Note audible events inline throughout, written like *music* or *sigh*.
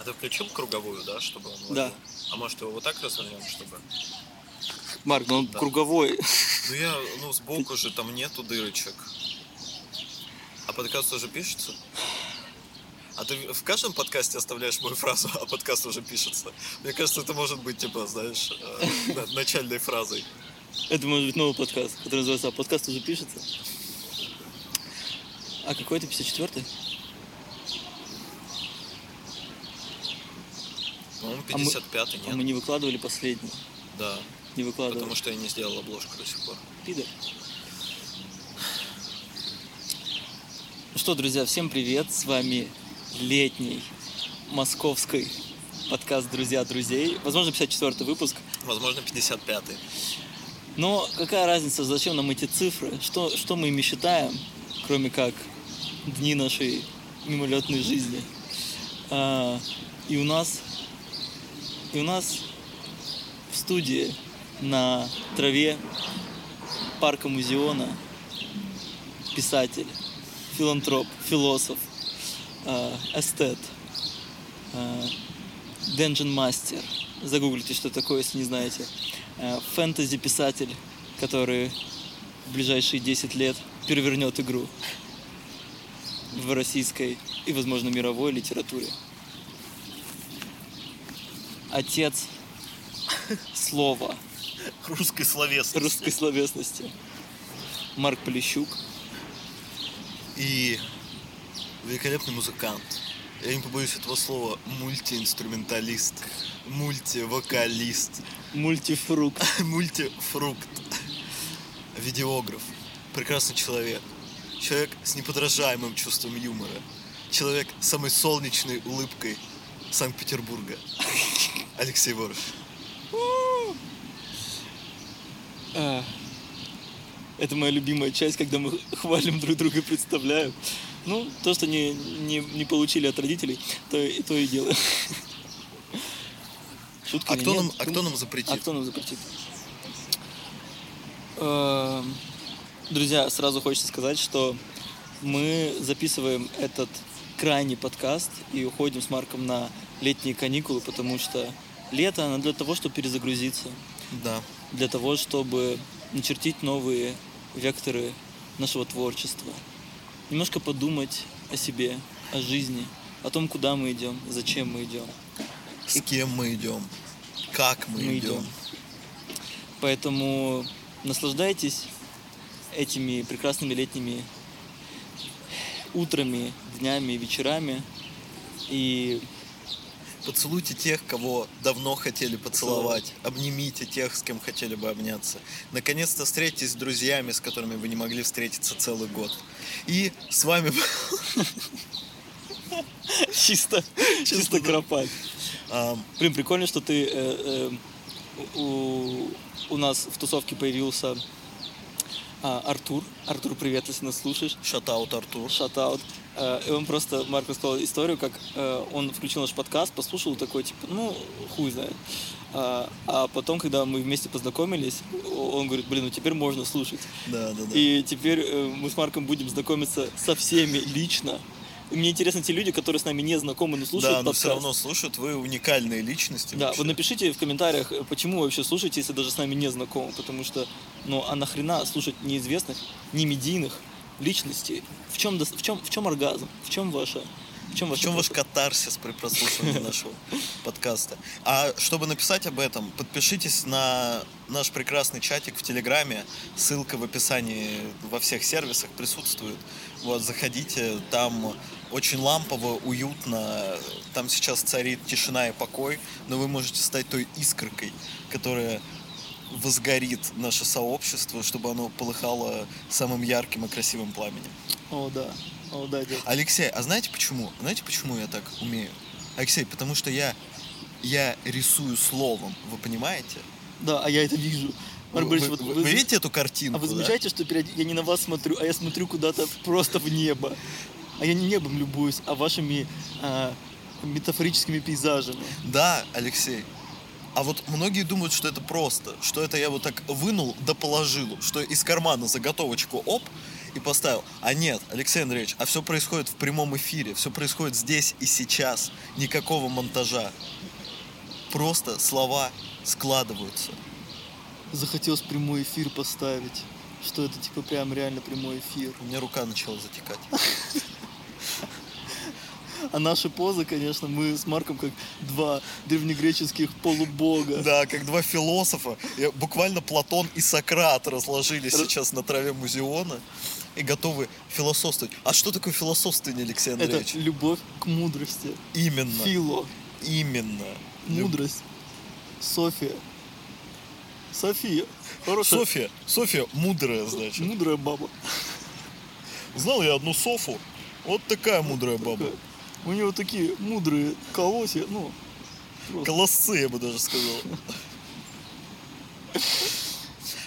А ты включил круговую, да, чтобы он Да. ловил? А может его вот так развернем, чтобы... Марк, ну он Да. круговой. Ну я, ну сбоку же там нету дырочек. А подкаст уже пишется? А ты в каждом подкасте оставляешь мою фразу, а подкаст уже пишется. Мне кажется, это может быть, типа, знаешь, э, на- начальной фразой. Это может быть новый подкаст, который называется «А подкаст уже пишется». А какой это 54-й? По-моему, А мы- 55-й, А нет? мы не выкладывали последний. Да, Не выкладывали. потому что я не сделал обложку до сих пор. Пидор. Ну что, друзья, всем привет. С вами летний московский подкаст «Друзья друзей». Возможно, 54 выпуск. Возможно, 55-й. Но какая разница, зачем нам эти цифры? Что, что мы ими считаем, кроме как дни нашей мимолетной жизни? А, и у нас и у нас в студии на траве парка Музеона писатель, филантроп, философ, а, эстет, а, Dungeon Master. Загуглите, что такое, если не знаете. Э, Фэнтези-писатель, который в ближайшие 10 лет перевернет игру в российской и, возможно, мировой литературе. Отец слова Русской словесности. русской словесности. Марк Полищук. И великолепный музыкант. Я не побоюсь этого слова. Мультиинструменталист. Мультивокалист. Мультифрукт. *laughs* Мультифрукт. Видеограф. Прекрасный человек. Человек с неподражаемым чувством юмора. Человек с самой солнечной улыбкой Санкт-Петербурга. Алексей Ворож. А, Это моя любимая часть, когда мы хвалим друг друга и представляем. Ну, то, что не, не, не получили от родителей, то, и то и делаем. Шутка А кто, нет? нам, а кто нам запретит? А кто нам запретит? Эм, Друзья, сразу хочется сказать, что мы записываем этот крайний подкаст и уходим с Марком на летние каникулы, потому что лето, оно для того, чтобы перезагрузиться, Да. для того, чтобы начертить новые векторы нашего творчества. Немножко подумать о себе, о жизни, о том, куда мы идем, зачем мы идем. С кем мы идем? Как мы, мы идем? идем. Поэтому наслаждайтесь этими прекрасными летними утрами, днями, вечерами. И Поцелуйте тех, кого давно хотели поцеловать. Обнимите тех, с кем хотели бы обняться. Наконец-то встретитесь с друзьями, с которыми вы не могли встретиться целый год. И с вами *laughs* чисто, чисто кропать. ам, Блин, прикольно, что ты э, э, у, у нас в тусовке появился а, Артур. Артур, привет, если нас слушаешь. шатаут Артур. Шатаут. Э, И он просто, Марк рассказал историю, как э, он включил наш подкаст, послушал такой, типа, ну, хуй знает. А, а потом, когда мы вместе познакомились, он говорит, блин, ну теперь можно слушать. Да, да, да. И теперь э, мы с Марком будем знакомиться со всеми лично. И мне интересны те люди, которые с нами не знакомы, но слушают да, но подкаст. все равно слушают, вы уникальные личности. Да, вообще. вот напишите в комментариях, э, почему вы вообще слушаете, если даже с нами не знакомы, потому что, ну, а нахрена слушать неизвестных, не медийных личностей? В чем, в чем, в чем оргазм? В чем ваша... В чем, В ваша чем ваш катарсис при прослушивании *laughs* нашего подкаста? А чтобы написать об этом, подпишитесь на наш прекрасный чатик в Телеграме. Ссылка в описании во всех сервисах присутствует. Вот, заходите, там очень лампово, уютно. Там сейчас царит тишина и покой, но вы можете стать той искоркой, которая возгорит наше сообщество, чтобы оно полыхало самым ярким и красивым пламенем. О, да. О, да, дед. Алексей, а знаете почему? Знаете, почему я так умею? Алексей, потому что я, я рисую словом, вы понимаете? Да, а я это вижу. Вы, вы- вот вы видите эту картинку? А вы да? замечаете, что периоди- я не на вас смотрю, а я смотрю куда-то просто в небо. А я не небом любуюсь, а вашими а, метафорическими пейзажами. Да, Алексей. А вот многие думают, что это просто, что это я вот так вынул да положил, что из кармана заготовочку оп, и поставил. А нет, Алексей Андреевич, а все происходит в прямом эфире, все происходит здесь и сейчас. Никакого монтажа. Просто слова складываются. Захотелось прямой эфир поставить. Что это типа прям реально прямой эфир. У меня рука начала затекать. *laughs* А наши позы, конечно, мы с Марком как два древнегреческих полубога. Да, как два философа. Буквально Платон и Сократ разложились Р- сейчас на траве музеона и готовы философствовать. А что такое философствование, Алексей Это Андреевич? любовь к мудрости. Именно. Фило. Именно. Мудрость. София. София. Хорошая. Софья, Софья мудрая, значит. Мудрая баба. Знал я одну Софу. Вот такая мудрая баба. У нее такие мудрые колосья. Ну, просто. Колосцы, я бы даже сказал.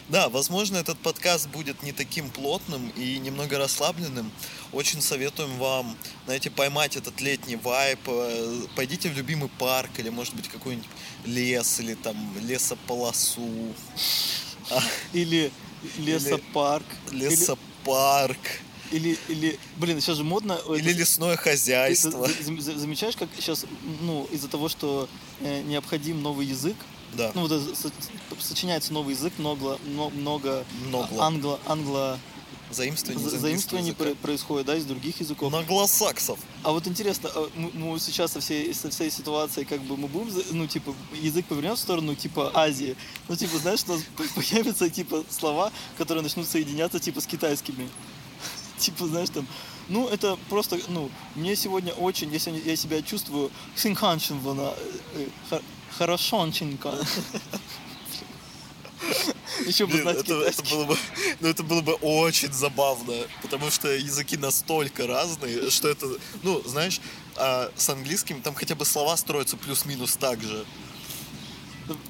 Да, возможно, этот подкаст будет не таким плотным и немного расслабленным. Очень советуем вам, знаете, поймать этот летний вайп. э, Пойдите в любимый парк или, может быть, какой-нибудь лес или там лесополосу, Или лесопарк. Или- лесопарк Или, или, блин, сейчас же модно. э, или это- лесное Ты хозяйство. за- за- за- замечаешь, как сейчас, ну, из-за того, что э, необходим новый язык, Да, ну, вот со- сочиняется новый язык, много, мно- много Много. англо, англо заимствование из за- английского заимствований языка. про- происходит, да, из других языков. Наглосаксов. А вот интересно, а мы, мы сейчас со всей, со всей ситуацией, как бы мы будем, ну, типа, язык повернем в сторону, типа, Азии. Ну, типа, знаешь, у нас *laughs* появятся, типа, слова, которые начнут соединяться, типа, с китайскими. Типа, знаешь, там, ну, это просто, ну, мне сегодня очень, сегодня, я себя чувствую синханчинвана, хорошонченько. *laughs* Еще бы Блин, знать это, это было бы, ну, это было бы очень забавно, потому что языки настолько разные, что это, ну, знаешь, а с английским там хотя бы слова строятся плюс-минус так же.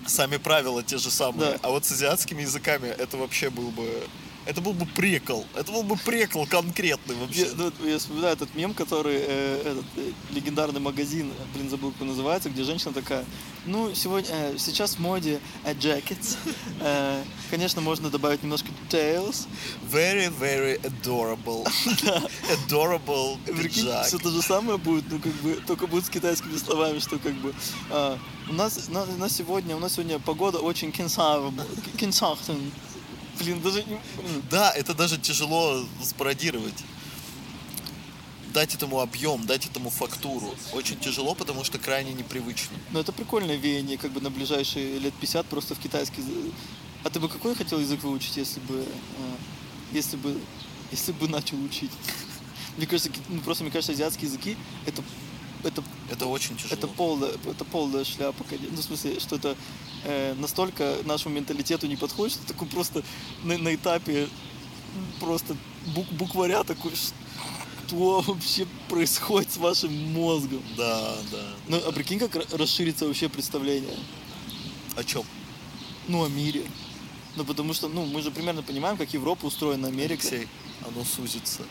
Сами правила те же самые. Да. А вот с азиатскими языками это вообще был бы... Это был бы прикол. Это был бы прикол конкретный вообще. Я, ну, я вспоминаю этот мем, который э, этот э, легендарный магазин, э, блин, забыл, как называется, где женщина такая, ну, сегодня, э, сейчас в моде э, jackets, Э, конечно, можно добавить немножко details. Very, very adorable. *laughs* Adorable пиджак. все то же самое будет, ну, как бы, только будет с китайскими словами, что, как бы, а, у нас, на, у нас сегодня, у нас сегодня погода очень кенсахтен. Блин, даже не... Да, это даже тяжело спародировать. Дать этому объем, дать этому фактуру. Очень тяжело, потому что крайне непривычно. Но это прикольное веяние, как бы на ближайшие лет 50 просто в китайский. А ты бы какой хотел язык выучить, если бы, э, если бы, если бы начал учить? *laughs* Мне кажется, ну, просто мне кажется, азиатские языки это это Это очень тяжело. это полная это полная шляпа, конечно. Ну, в смысле, что это э, настолько нашему менталитету не подходит, что такой просто на, на этапе просто бук- букваря такой, что вообще происходит с вашим мозгом? Да, да. Ну, а прикинь, как ра- расширится вообще представление. О чем? Ну, о мире. Ну, потому что, ну, мы же примерно понимаем, как Европа устроена, Америка. Алексей, оно сузится.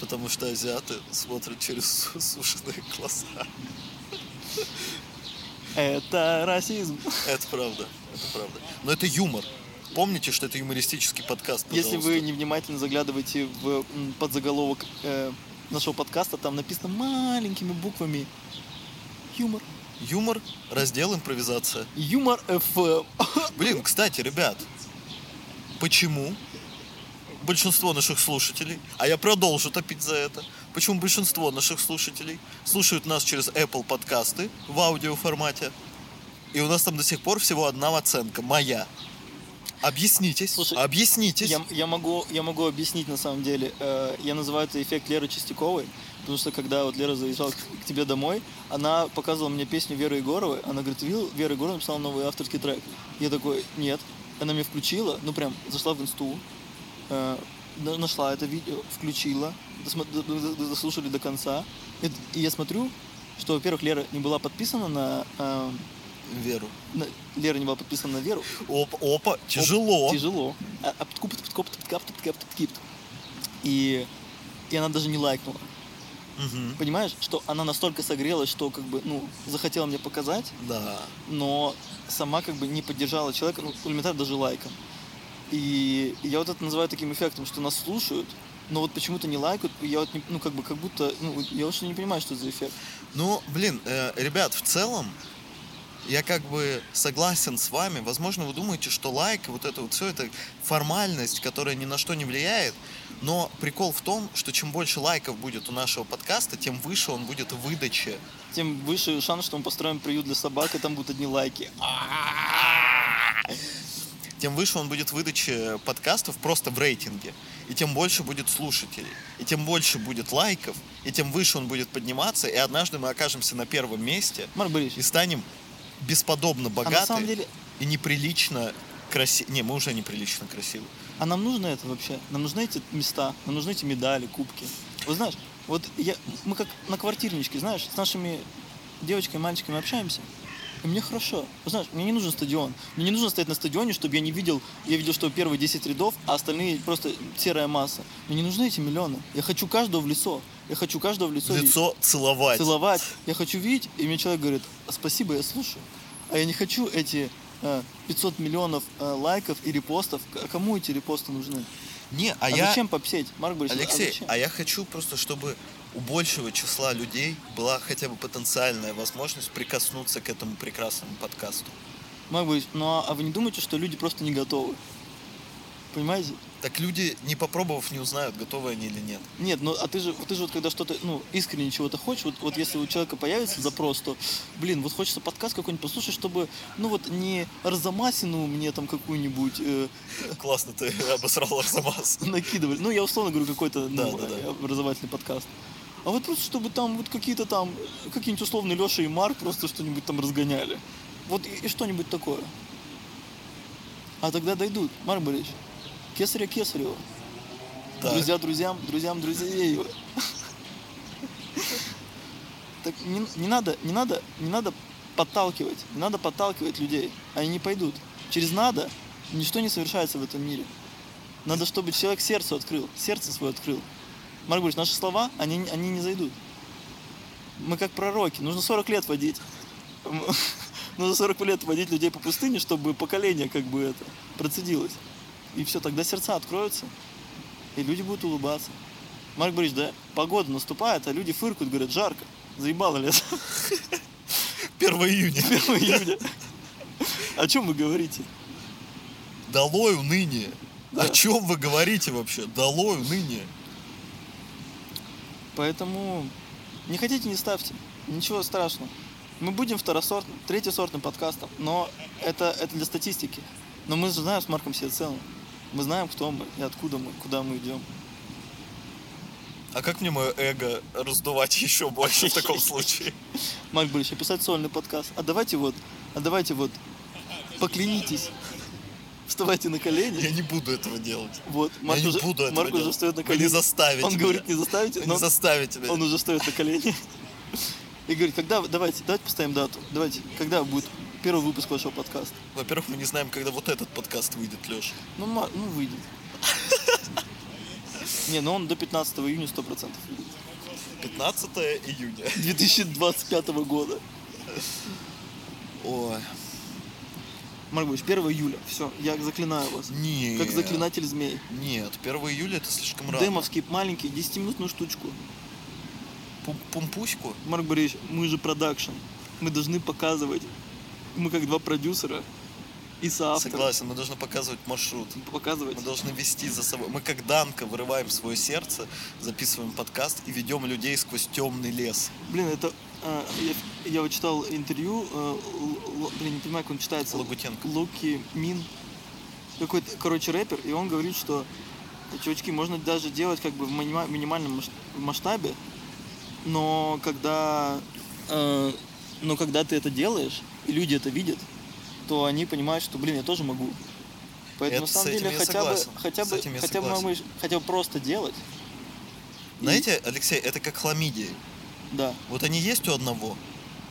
Потому что азиаты смотрят через су- *laughs* сушеные глаза. Это расизм. Это правда, это правда. Но это юмор. Помните, что это юмористический подкаст, Если пожалуйста. вы невнимательно заглядываете в подзаголовок э, нашего подкаста, там написано маленькими буквами юмор. Юмор, раздел импровизация. Юмор FM. Блин, кстати, ребят, почему большинство наших слушателей, а я продолжу топить за это, почему большинство наших слушателей слушают нас через Apple подкасты в аудиоформате, и у нас там до сих пор всего одна оценка, моя. Объяснитесь, Слушай, объяснитесь. Я, я, могу, я могу объяснить на самом деле. Э, Я называю это эффект Леры Чистяковой, потому что когда вот Лера заезжала к, к тебе домой, она показывала мне песню Веры Егоровой. Она говорит, видел, Вера Егорова написала новый авторский трек. Я такой, нет. Она мне включила, ну прям зашла в инсту, э, на- нашла это видео, включила, дослушали до конца. И, и я смотрю, что, во-первых, Лера не была подписана на... э, Веру. на- Лера не была подписана на Веру, Опа, опа, тяжело. Тяжело. А- а птку- птку- птку- птку- птку. И, и она даже не лайкнула. Мгм. Понимаешь, что она настолько согрелась, что как бы, ну, захотела мне показать, Да. но сама как бы не поддержала человека, ну, элементарно даже лайком. И я вот это называю таким эффектом, что нас слушают, но вот почему-то не лайкают. Я вот, не- ну, как бы, как будто, ну, я вообще не понимаю, что это за эффект. Ну, блин, э, ребят, в целом, я как бы согласен с вами. Возможно, вы думаете, что лайк, и вот это вот все, это формальность, которая ни на что не влияет. Но прикол в том, что чем больше лайков будет у нашего подкаста, тем выше он будет в выдаче. Тем выше шанс, что мы построим приют для собак, и там будут одни лайки. *laughs* Тем выше он будет в выдаче подкастов просто в рейтинге. И тем больше будет слушателей. И тем больше будет лайков. И тем выше он будет подниматься. И однажды мы окажемся на первом месте. Борисович, И станем бесподобно богаты. а на самом деле, и неприлично красивы. Не, мы уже неприлично красивы. а нам нужно это вообще? Нам нужны эти места, нам нужны эти медали, кубки. Вот знаешь, вот я, мы как на квартирничке, знаешь, с нашими девочками и мальчиками общаемся, и мне хорошо. Знаешь, мне не нужен стадион. Мне не нужно стоять на стадионе, чтобы я не видел, я видел, что первые 10 рядов, а остальные просто серая масса. Мне не нужны эти миллионы. Я хочу каждого в лицо. Я хочу каждого в лицо. Лицо целовать. целовать. Я хочу видеть, и мне человек говорит, спасибо, я слушаю. А я не хочу эти э, 500 миллионов э, лайков и репостов. Кому эти репосты нужны? Не, а, А, я... зачем попсеть? Марк Борисович, Алексей, а зачем? а я хочу просто, чтобы у большего числа людей была хотя бы потенциальная возможность прикоснуться к этому прекрасному подкасту. Марк Борисович, ну а, а вы не думаете, что люди просто не готовы? Понимаете? Так люди, не попробовав, не узнают, готовы они или нет. Нет, ну а ты же, ты же вот когда что-то, ну, искренне чего-то хочешь, вот, вот если у человека появится запрос, то, блин, вот хочется подкаст какой-нибудь послушать, чтобы, ну вот не Арзамасину мне там какую-нибудь э, Классно ты *laughs* обосрал Арзамас. *laughs* накидывали. Ну, я условно говорю, какой-то Да, ну, да, да. образовательный подкаст. А вот просто, чтобы там вот какие-то там, какие-нибудь условные Леша и Марк просто что-нибудь там разгоняли. Вот и, и что-нибудь такое. А тогда дойдут, Марк Борисович. Кесаря Кесарева. Так. Друзья друзьям, друзьям друзей. Так не, не надо, не надо, не надо подталкивать, не надо подталкивать людей. Они не пойдут. Через надо ничто не совершается в этом мире. Надо, чтобы человек сердце открыл, сердце свое открыл. Марк Борисович, наши слова, они, они не зайдут. Мы как пророки, нужно 40 лет водить. *laughs* Нужно 40 лет водить людей по пустыне, чтобы поколение как бы это процедилось. И все, тогда сердца откроются, и люди будут улыбаться. Марк Борисович, да, погода наступает, а люди фыркают, говорят, жарко. Заебало лето. *laughs* 1 июня. *laughs* 1 июня. О чем вы говорите? Долой уныние. Да. О чем вы говорите вообще? Долой уныние. Поэтому не хотите, не ставьте. Ничего страшного. Мы будем второсортным, третьесортным подкастом, но это, это для статистики. Но мы же знаем с Марком себе цену. Мы знаем, кто мы и откуда мы, куда мы идем. А как мне мое эго раздувать еще больше в таком случае? *laughs* Марк Борисович, описать сольный подкаст. А давайте вот, а давайте вот, поклянитесь. Вставайте на колени. Я не буду этого делать. Вот, Марк, я не уже, буду этого Марк уже делать. встает на Вы колени. не заставите Он меня. говорит, не заставите, Вы не заставите меня. он уже встает на колени. И говорит, когда, вы- давайте, давайте поставим дату. Давайте, когда будет первый выпуск вашего подкаста? Во-первых, мы не знаем, когда вот этот подкаст выйдет, Леша. Ну, ну выйдет. *laughs* Не, ну он до 15 июня 100% выйдет. 15 июня. 2025 года. Ой, Марк Борисович, 1 июля. Все, я заклинаю вас. нет. Как заклинатель змей. Нет, 1 июля это слишком рано. Демовский, маленький, 10-минутную штучку. Пум- Пумпуську? Марк Борисович, мы же продакшн. Мы должны показывать. Мы как два продюсера и соавтора. Согласен, мы должны показывать маршрут. Показывать. Мы должны вести за собой. Мы как Данка вырываем свое сердце, записываем подкаст и ведем людей сквозь темный лес. Блин, это... э, я, я вот читал интервью, э, блин, не понимаю, как он читается. Лагутенко. Луки Мин. Какой-то, короче, рэпер, и он говорит, что чувачки, можно даже делать как бы в минима- минимальном масштабе, но когда, э, но когда ты это делаешь, и люди это видят, то они понимают, что, блин, я тоже могу. Поэтому Это на самом деле хотя бы, хотя бы, хотя бы, хотя бы просто делать. И- Знаете, Алексей, это как хламидии. Да. Вот они есть у одного,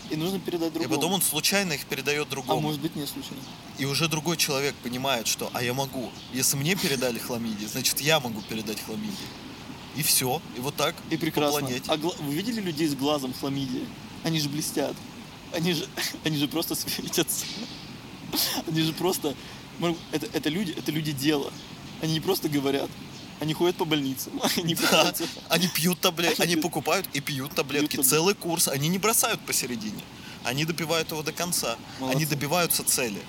И нужно передать и другому. потом он случайно их передает а другому. может быть не случайно. И уже другой человек понимает, что «а я могу». Если мне передали хламидии, значит я могу передать хламидии. И все. И вот так И по прекрасно. планете. А гла- вы видели людей с глазом хламидии? Они же блестят. Они же, *laughs* они же просто светятся. Они же просто... Это, это люди, это люди дела. Они не просто говорят. Они ходят по больницам, *laughs* они Да, они пьют таблетки, они покупают и пьют таблетки. Целый курс. Они не бросают посередине. Они добивают его до конца. Они Молодцы. добиваются цели.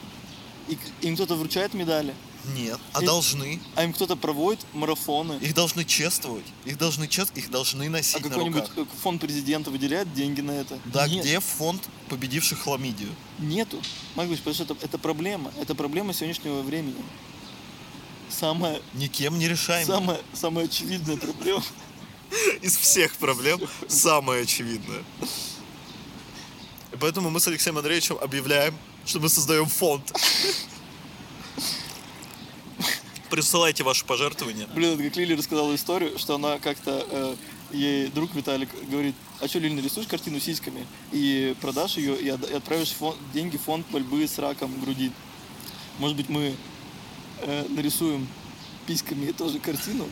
И им кто-то вручает медали, Нет, а И- должны. а им кто-то проводит марафоны. Их должны чествовать. Их должны чест... их должны А носить на какой-нибудь фонд президента выделяет деньги на это? Да, Нет, где фонд победивших хламидию? Нету. Марк Борисович, потому что это, это проблема. Это проблема сегодняшнего времени. Самая, Никем не решаемая. самая, самая очевидная проблема. Из всех проблем самое очевидное. И поэтому мы с Алексеем Андреевичем объявляем, что мы создаем фонд. Присылайте ваши пожертвования. Блин, это как Лили рассказала историю, что она как-то, э, ей друг Виталик говорит, а что, Лили, нарисуешь картину сиськами и продашь ее, и отправишь фон- деньги в фонд борьбы с раком груди. Может быть, мы э, нарисуем письками тоже картину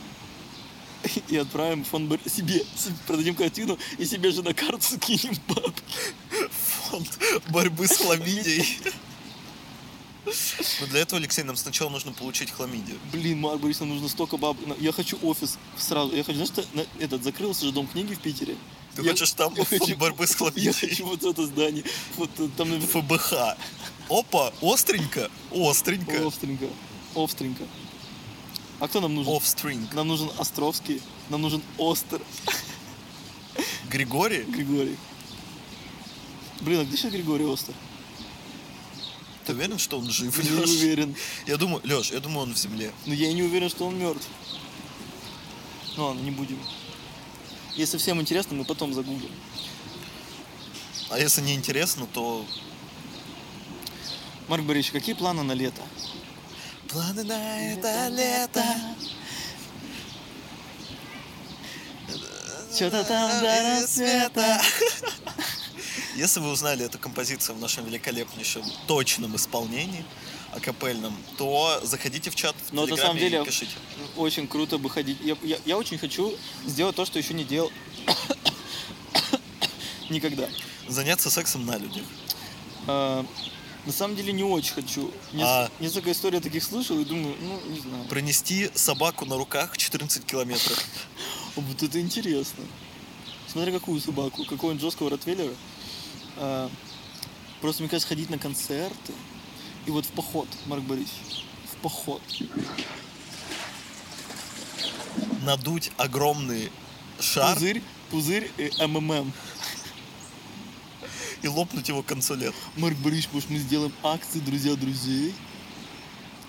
*laughs* и отправим фонд борьбы себе, продадим картину и себе же на карту скинем бабки. Фонд борьбы с хламидией. Но для этого, Алексей, нам сначала нужно получить хламидию. Блин, Марк Борис, нам нужно столько баб. Я хочу офис сразу. Я хочу, знаешь, что этот закрылся же дом книги в Питере. Ты Я- хочешь там *laughs* я фонд хочу- борьбы с *laughs* Я хламидией? хочу вот это здание. Вот э, там. ФБХ. Опа, остренько, остренько. Остренько. Остренько. А кто нам нужен? Offstring. Нам нужен Островский. Нам нужен Остер Григорий? Григорий. Блин, а где сейчас Григорий Остер? Ты уверен, что он жив, Не Лёш? уверен. Я думаю, Леш, я думаю, он в земле. Но я и не уверен, что он мертв. Ну ладно, не будем. Если всем интересно, мы потом загуглим. А если не интересно, то Марк Борисович, какие планы на лето? Планы на это лето. Что-то там до рассвета. *laughs* Если вы узнали эту композицию в нашем великолепнейшем точном исполнении, акапельном, то заходите в чат в Но на самом деле пишите. очень круто бы ходить. Я, я- я очень хочу сделать то, что еще не делал *coughs* никогда. Заняться сексом на людях. А, на самом деле не очень хочу. Нес- А- Несколько историй таких слышал и думаю, ну, не знаю. Пронести собаку на руках 14 километров. *laughs* Вот это интересно. Смотря какую собаку, какого-нибудь жесткого ротвейлера. А, просто, мне кажется, ходить на концерты. И вот в поход, Марк Борисович, в поход. Надуть огромный шар Пузырь, пузырь и МММ. И лопнуть его к концу лет. Марк Борисович, может, мы сделаем акции «Друзья друзей»?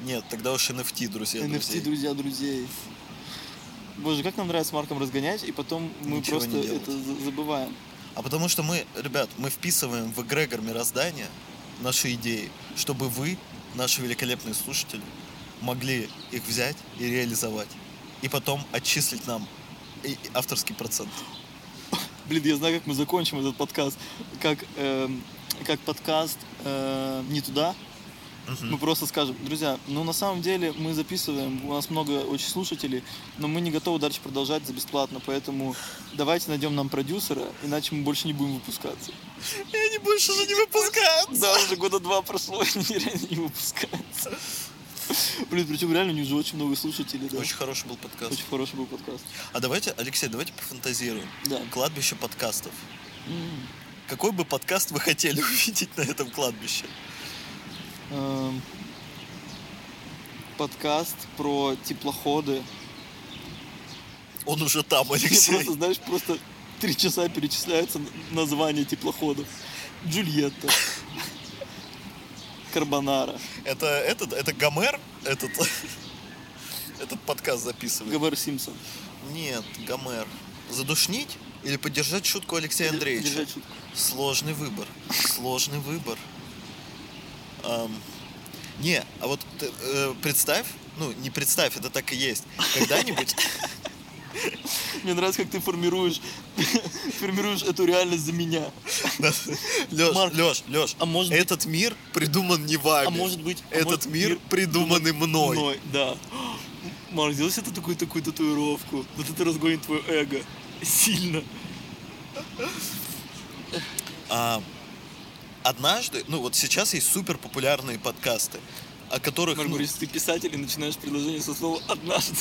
Нет, тогда уж NFT, друзья, NFT друзей. «Друзья друзей». Боже, как нам нравится с Марком разгонять, и потом мы Ничего просто это за- забываем. А потому что мы, ребят, мы вписываем в эгрегор мироздания наши идеи, чтобы вы, наши великолепные слушатели, могли их взять и реализовать. И потом отчислить нам авторский процент. Блин, я знаю, как мы закончим этот подкаст. Как, эм, как подкаст э, «Не туда». Мгм. Мы просто скажем, друзья, ну на самом деле мы записываем, у нас много очень слушателей, но мы не готовы дальше продолжать за бесплатно, поэтому давайте найдем нам продюсера, иначе мы больше не будем выпускаться. И они больше же не выпускают. Да, уже года два прошло, *laughs* и они реально не выпускаются. *laughs* Блин, причем реально у них же очень много слушателей, да. Очень хороший был подкаст. Очень хороший был подкаст. А давайте, Алексей, давайте пофантазируем. Да. Кладбище подкастов. Какой бы подкаст вы хотели *laughs* увидеть на этом кладбище? Эм, Подкаст про теплоходы. Он уже там, Алексей. просто, знаешь, просто три часа перечисляются названия теплоходов. Джульетта. *laughs* Карбонара. Это, этот, это Гомер, этот, *laughs* этот подкаст записывает. Гомер Симпсон. Нет, Гомер. Задушнить или поддержать шутку Алексея Андреевича? Держать шутку. Сложный выбор. Сложный выбор. Ам, не, а вот э, представь, ну не представь, это так и есть. Когда-нибудь *laughs* Мне нравится, как ты формируешь, *laughs* формируешь эту реальность за меня. Леш, Марк, Леш, Леш, а может быть- этот мир придуман не вами. А может быть... а Этот может, мир придуманный мной. Мной, да. *gasps* Марк, сделай себе такую такую татуировку. Вот это разгонит твое эго. Сильно. А, однажды, ну вот сейчас есть супер популярные подкасты, о которых, Марк ну, Борис, ты писатель и начинаешь предложение со слова «однажды».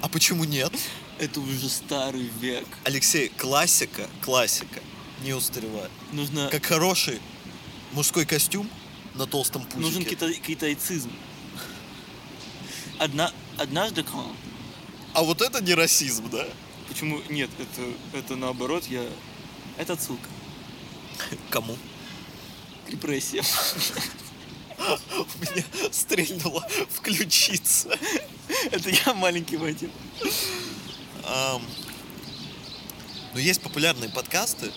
А почему нет? Это уже старый век. Алексей, классика, классика не устаревает. Нужно... Как хороший мужской костюм на толстом пузике. Нужен кита... китайцизм. Одна... Однажды... А вот это не расизм, да? Почему? Нет, это, это наоборот, я... Это отсылка. Кому? К репрессиям. У *laughs* меня стрельнуло включиться. *laughs* Это я маленький Вадим. Но есть популярные подкасты,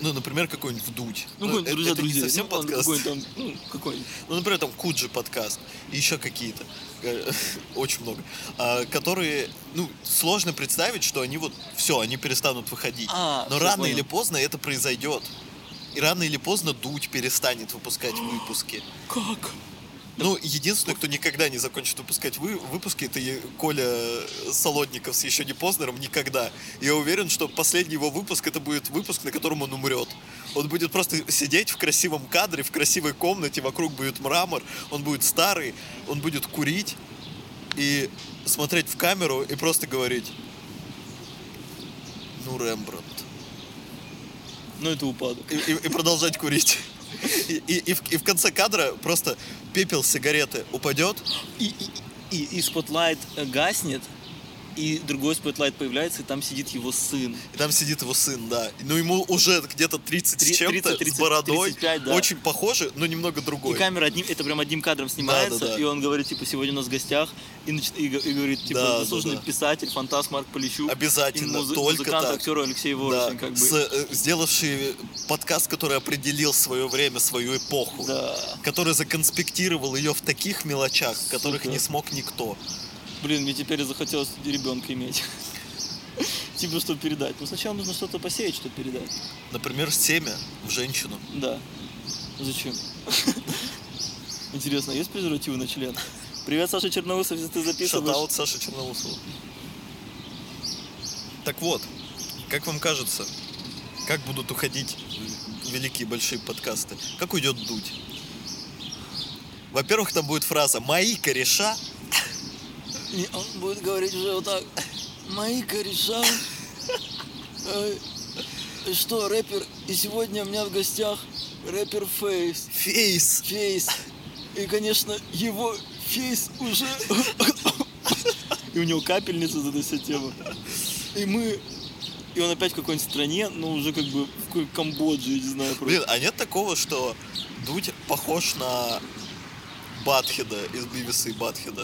ну, например, какой-нибудь «Вдуть». Ну, Ну, какой-нибудь это- друзья, это не друзья. совсем Ну, подкаст. Какой-нибудь там, ну, какой-нибудь. Ну, например, там Куджи подкаст и еще какие-то, э, *laughs* очень много, а, которые, ну, сложно представить, что они вот, все, они перестанут выходить. А, Но рано понял. или поздно это произойдет. И рано или поздно Дудь перестанет выпускать выпуски. Как? Ну, единственное, кто никогда не закончит выпускать вы, выпуски, это Коля Солодников с еще не Познером никогда. Я уверен, что последний его выпуск это будет выпуск, на котором он умрет. Он будет просто сидеть в красивом кадре, в красивой комнате, вокруг будет мрамор, он будет старый, он будет курить и смотреть в камеру и просто говорить ну, Рембрандт. Ну, это упадок. И, и- и продолжать курить. *laughs* И, и- и в, и в конце кадра просто пепел сигареты упадет, И, и, и, и spotlight гаснет, и другой spotlight появляется, и там сидит его сын. И там сидит его сын, да. Ну, ему уже где-то 30 Три- с чем-то, 30, 30, с бородой. 35, да. Очень похоже, но немного И другой. камера одним, это прям одним кадром снимается, Да, да, да. и он говорит, типа, сегодня у нас в гостях, и, нач- и и говорит, типа, Да, да, заслуженный да. писатель, фантаст Марк Полищук. Обязательно, и музы- только музыкант, так. актер Алексей Да, Ворочин, как бы. с, э, сделавший подкаст, который определил свое время, свою эпоху. Да. Который законспектировал ее в таких мелочах, которых Сука. не смог никто. Блин, мне теперь захотелось ребенка иметь. *laughs* Типа, что передать. Но сначала нужно что-то посеять, чтобы передать. Например, семя в женщину. Да. Зачем? *laughs* Интересно, есть презервативы на член? Привет, Саша Черноусов, если ты записываешь. Шатаут Саша Черноусова. Так вот, как вам кажется, как будут уходить великие большие подкасты? Как уйдет дуть? Во-первых, там будет фраза «Мои кореша». И он будет говорить уже вот так. Мои кореша. Что, рэпер? И сегодня у меня в гостях рэпер Фейс. Фейс. Фейс. И, конечно, его фейс уже... И у него капельница, эта вся тема. И мы... И он опять в какой-нибудь стране, но уже как бы в Камбодже, я не знаю, просто. Блин, а нет такого, что Дудь похож на Батхеда из Бивиса и Батхеда?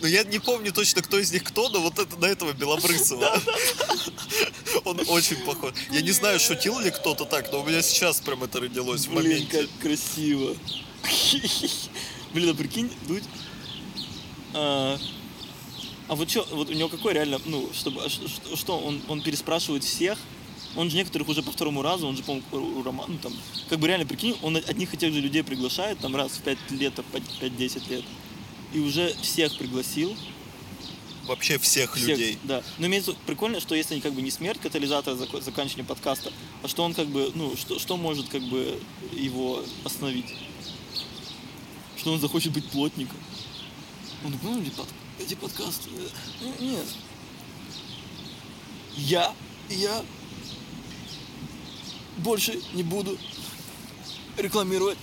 Ну, я не помню точно, кто из них кто, но вот это на этого Белобрысова. Он очень похож. Я не знаю, шутил ли кто-то так, но у меня сейчас прям это родилось в Блин, моменте. как красиво. Блин, а прикинь, Дудь... А, а вот что, вот у него какой реально, ну, чтобы, а что, он, он переспрашивает всех, он же некоторых уже по второму разу, он же, по-моему, у Романа, ну, там, как бы реально, прикинь, он одних и тех же людей приглашает, там, раз в 5 лет, а, по 5-10 лет, и уже всех пригласил. Вообще всех всех, людей. Да. Но имеется прикольно, что если не как бы не смерть катализатора зак- заканчивания подкаста, а что он как бы, ну, что, что может как бы его остановить? Что он захочет быть плотником? Он ну, эти под- эти подкасты, э, ну, нет. Я, я больше не буду рекламировать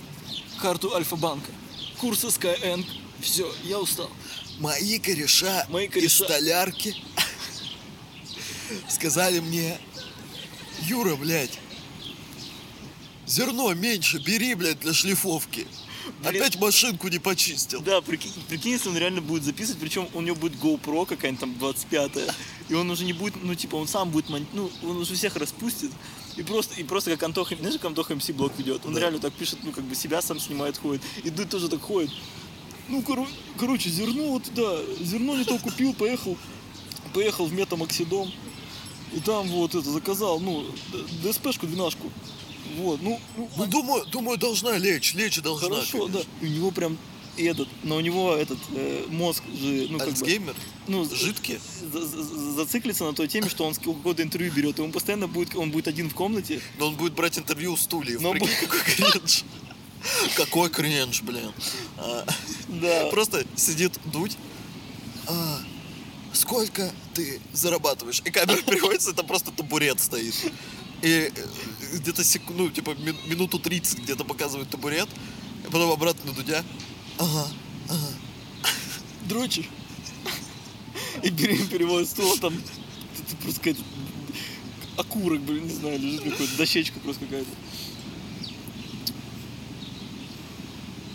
карту Альфа-банка. Курсы Skyeng. Все, я устал. Мои кореша, Мои из кореша. столярки сказали мне, Юра, блядь, зерно меньше бери, блядь, для шлифовки. Блин. Опять машинку не почистил. Да, прикинь, прикинь, если он реально будет записывать, причем у него будет GoPro какая-нибудь там 25-я, и он уже не будет, ну, типа, он сам будет, ну, он уже всех распустит, и просто, и просто как Антоха, знаешь, как Антоха МС блог ведет, он Да. реально так пишет, ну, как бы себя сам снимает, ходит, и Дудь тоже так ходит. Ну, коро- короче, зерно вот, да, зерно не то купил, поехал, поехал в метамоксидом, и там вот это заказал, ну, ДСПшку, двенашку, вот, ну, ну, Ну, думаю, думаю, должна лечь, лечь должна. Хорошо, да. И у него прям этот, но у него этот э, мозг же, ну как бы, Альцгеймер? ну Жидкий? за- за- зациклится на той теме, что он с какого-то интервью берет, и он постоянно будет, он будет один в комнате. Но он будет брать интервью у стульев. Но Прикинь, какой кринж. Какой кринж, блин. А, Да. Просто сидит дуть. А, сколько ты зарабатываешь? И камера *laughs* переводится, это просто табурет стоит. И э, где-то секунду, ну, типа мин- минуту 30 где-то показывает табурет, и потом обратно Дудя. Ага, ага. Дрочишь. И пере- переводит стул, там просто какая-то окурок, блин, не знаю, лежит какой-то, дощечка просто какая-то.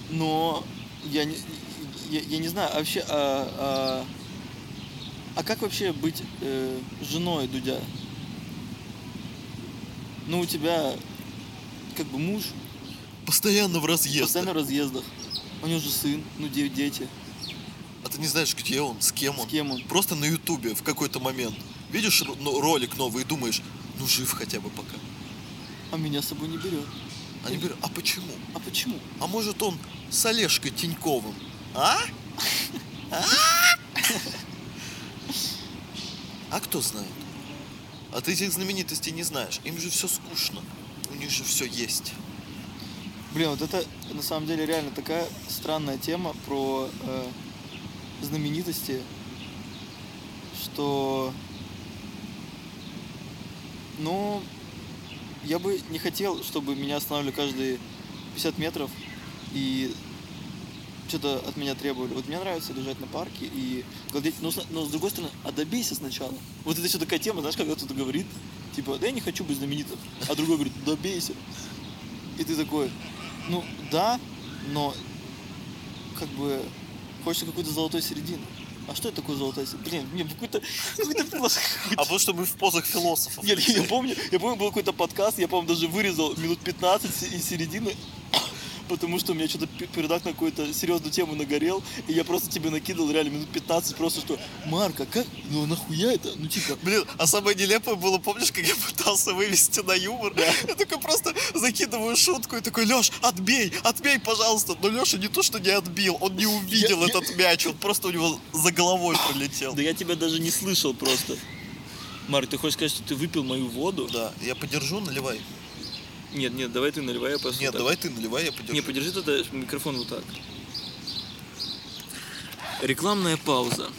Но я не, я, я не знаю, а вообще, а, а, а как вообще быть э, женой Дудя? Ну, у тебя как бы муж, Постоянно в разъездах. постоянно в разъездах. У него же сын, ну, де- дети. А ты не знаешь, где он, с кем он. С кем он? Просто на Ютубе в какой-то момент. Видишь ну, ролик новый и думаешь, ну жив хотя бы пока. А меня с собой не берет. Они говорят, а почему? А почему? А может он с Олежкой Тиньковым? А? А? А кто знает? А ты этих знаменитостей не знаешь. Им же все скучно. У них же все есть. Блин, вот это на самом деле реально такая странная тема про э, знаменитости, что, ну, я бы не хотел, чтобы меня останавливали каждые 50 метров и что-то от меня требовали. Вот мне нравится лежать на парке и гладить, но, но с другой стороны, а добейся сначала. Вот это еще такая тема, знаешь, когда кто-то говорит, типа, да я не хочу быть знаменитым, а другой говорит, добейся. И ты такой, ну да, но как бы хочется какой-то золотой середины. А что это такое золотая середина? Блин, мне какой-то какой-то филос- А потому что мы в позах философов. Нет, я помню, я помню, был какой-то подкаст, я, по-моему, даже вырезал минут 15 се- из середины, потому что у меня что-то пе- передак на какую-то серьезную тему нагорел, и я просто тебе накидал реально минут 15, просто что, Марка, как, ну нахуя это? Ну типа, Блин, а самое нелепое было, помнишь, как я пытался вывести на юмор? Я такой просто закидываю шутку и такой, Леш, отбей, отбей, пожалуйста. Но Леша не то, что не отбил, он не увидел Я- я- этот мяч, он просто у него за головой пролетел. да я тебя даже не слышал просто. Марк, ты хочешь сказать, что ты выпил мою воду? Да, я подержу, наливай. Нет, нет, давай ты наливай, я просто Нет, так. давай ты наливай, я подержу. Не, подержи тогда микрофон вот так. Рекламная пауза.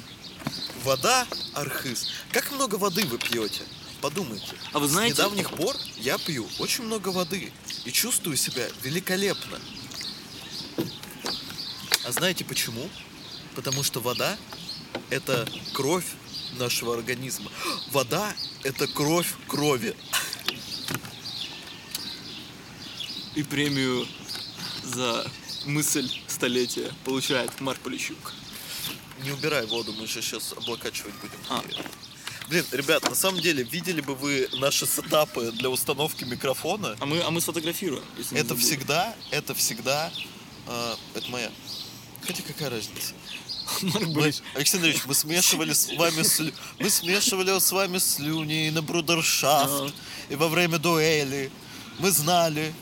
Вода, архыз. Как много воды вы пьете? Подумайте. А вы знаете- С недавних пор я пью очень много воды и чувствую себя великолепно. А знаете почему? Потому что вода – это кровь нашего организма. Вода – это кровь крови. И премию за мысль столетия получает Марк Полищук. Не убирай воду, мы же сейчас облокачивать будем. А. Блин, ребят, на самом деле, видели бы вы наши сетапы для установки микрофона? А мы, а мы сфотографируем. если Это всегда, это всегда, э, это моя. Хотя какая разница? Марк Мы, Алексей Андреевич, мы смешивали с вами слю- мы смешивали с вами слюни на брудершафт и во время дуэли. Мы знали,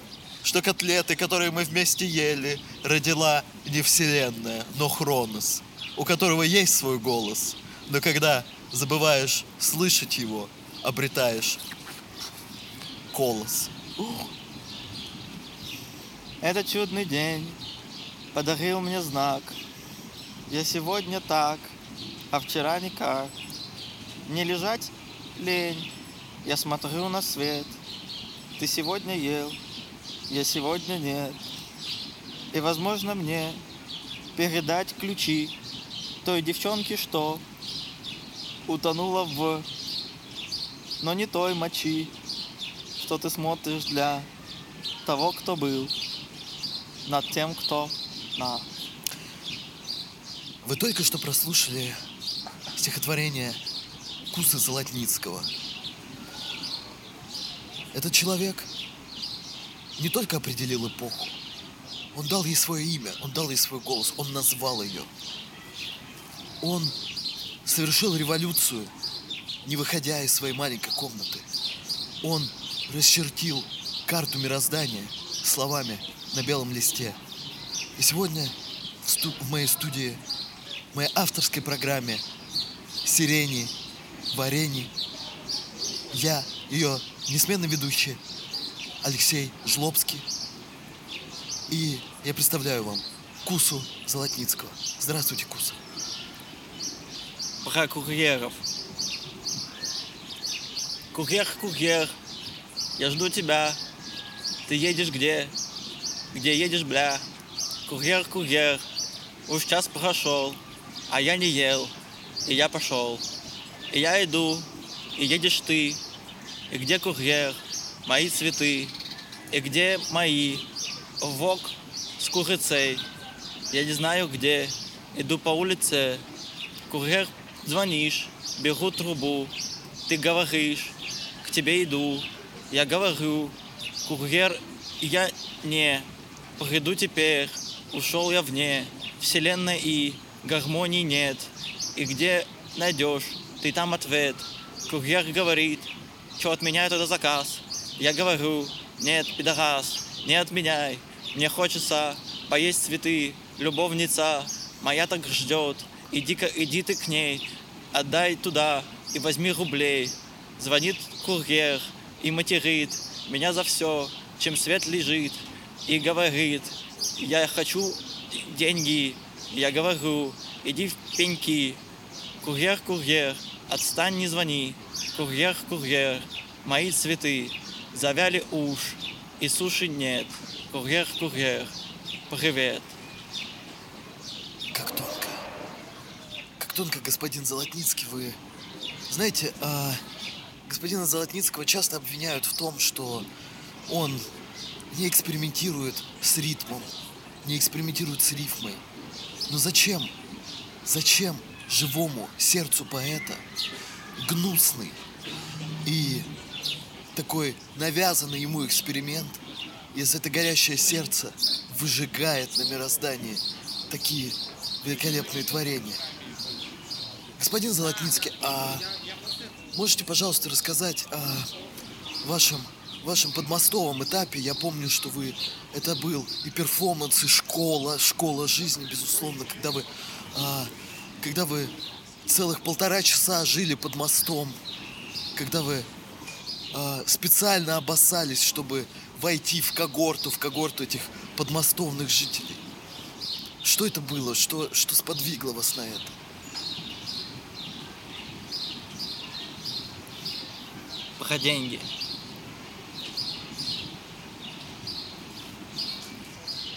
что котлеты, которые мы вместе ели, родила не вселенная, но Хронос, у которого есть свой голос. Но когда забываешь слышать его, обретаешь колос. Этот чудный день подарил мне знак. Я сегодня так, а вчера никак. Не лежать лень, я смотрю на свет. Ты сегодня ел, я сегодня нет. И, возможно, мне передать ключи той девчонке, что утонула в... Но не той мочи, что ты смотришь для того, кто был, над тем, кто на. Вы только что прослушали стихотворение Кусы Золотницкого. Этот человек не только определил эпоху, он дал ей свое имя, он дал ей свой голос, он назвал ее. Он совершил революцию, не выходя из своей маленькой комнаты. Он расчертил карту мироздания словами на белом листе. И сегодня в, сту- в моей студии, в моей авторской программе «Сирени, варени» я, ее несменный ведущий Алексей Жлобский. И я представляю вам Кусу Золотницкого. Здравствуйте, Куса. про курьеров. Курьер, курьер, я жду тебя. Ты едешь где? Где едешь, бля? Курьер, курьер, уж час прошел, а я не ел, и я пошел. И я иду, и едешь ты. И где курьер? Мои цветы. И где мои? Вок с курицей. Я не знаю где. Иду по улице. Курьер, звонишь, беру трубу. Ты говоришь, к тебе иду. Я говорю, курьер, я не приду теперь. Ушел я вне вселенной и гармонии нет. И где найдешь, ты там ответ. Курьер говорит, что отменяет этот заказ. Я говорю, нет, пидорас, не отменяй. Мне хочется поесть цветы, любовница моя так ждет. Иди-ка, иди ты к ней, отдай туда и возьми рублей. Звонит курьер и материт меня за все, чем свет лежит. И говорит, я хочу деньги. Я говорю, иди в пеньки. Курьер, курьер, отстань, не звони. Курьер, курьер, мои цветы завяли уж, и суши нет. Курьер, курьер, привет. Как тонко. Как тонко, господин Золотницкий, вы... Знаете, а, господина Золотницкого часто обвиняют в том, что он не экспериментирует с ритмом, не экспериментирует с рифмой. Но зачем? Зачем живому сердцу поэта гнусный и такой навязанный ему эксперимент, если это горящее сердце выжигает на мироздании такие великолепные творения. Господин Золотницкий, а можете, пожалуйста, рассказать о вашем, вашем подмостовом этапе? Я помню, что вы... Это был и перформанс, и школа, школа жизни, безусловно, когда вы... А, когда вы целых полтора часа жили под мостом, когда вы а, специально обоссались, чтобы войти в когорту, в когорту этих подмостовных жителей. Что это было? Что, что сподвигло вас на это? Про деньги.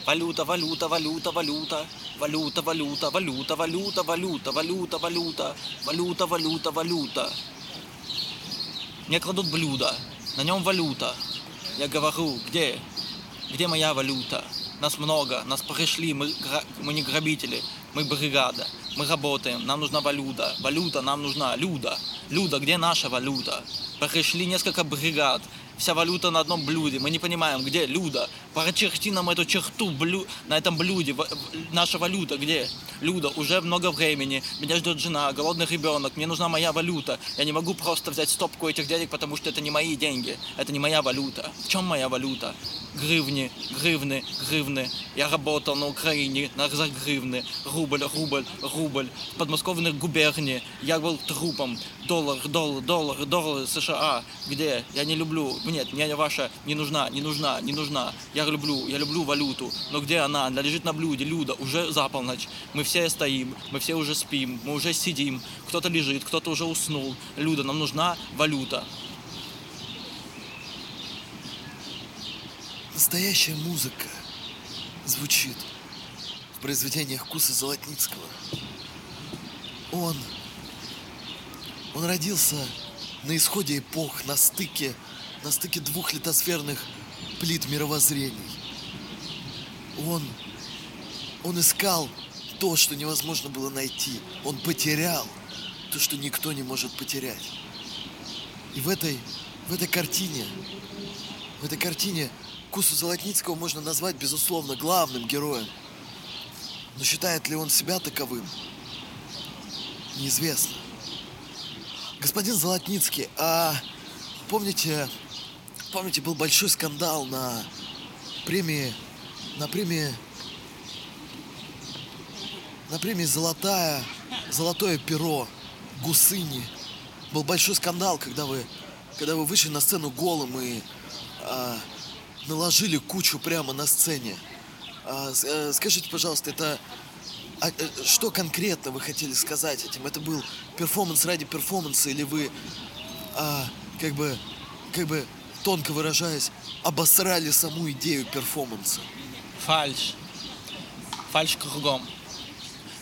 Валюта, валюта, валюта, валюта. Валюта, валюта, валюта, валюта, валюта, валюта, валюта, валюта, валюта, валюта. Мне кладут блюдо, на нем валюта. Я говорю, где? Где моя валюта? Нас много, нас пришли, мы, мы не грабители, мы бригада, мы работаем, нам нужна валюта. Валюта нам нужна, Люда. Люда, где наша валюта? Пришли несколько бригад, вся валюта на одном блюде. Мы не понимаем, где Люда. Прочерти нам эту черту блю... на этом блюде. Наша валюта где? Люда, уже много времени. Меня ждет жена, голодный ребенок. Мне нужна моя валюта. Я не могу просто взять стопку этих денег, потому что это не мои деньги. Это не моя валюта. В чем моя валюта? Гривни, гривны, гривны. Я работал на Украине на за гривны. Рубль, рубль, рубль. В подмосковной губернии я был трупом. Доллар, доллар, доллар, доллар США. Где? Я не люблю нет, мне ваша не нужна, не нужна, не нужна. Я люблю, я люблю валюту. Но где она? Она лежит на блюде, Люда, уже за полночь. Мы все стоим, мы все уже спим, мы уже сидим. Кто-то лежит, кто-то уже уснул. Люда, нам нужна валюта. Настоящая музыка звучит в произведениях Куса Золотницкого. Он, он родился на исходе эпох, на стыке на стыке двух литосферных плит мировоззрений. Он, он искал то, что невозможно было найти. Он потерял то, что никто не может потерять. И в этой, в этой картине, в этой картине Кусу Золотницкого можно назвать, безусловно, главным героем. Но считает ли он себя таковым? Неизвестно. Господин Золотницкий, а помните, помните, был большой скандал на премии, на премии, на премии «Золотая», «Золотое перо» Гусыни. Был большой скандал, когда вы, когда вы вышли на сцену голым и а, наложили кучу прямо на сцене. А, а, скажите, пожалуйста, это а, э, что конкретно вы хотели сказать этим? Это был перформанс ради перформанса или вы, а, как бы, как бы тонко выражаясь, обосрали саму идею перформанса? Фальш. Фальш кругом.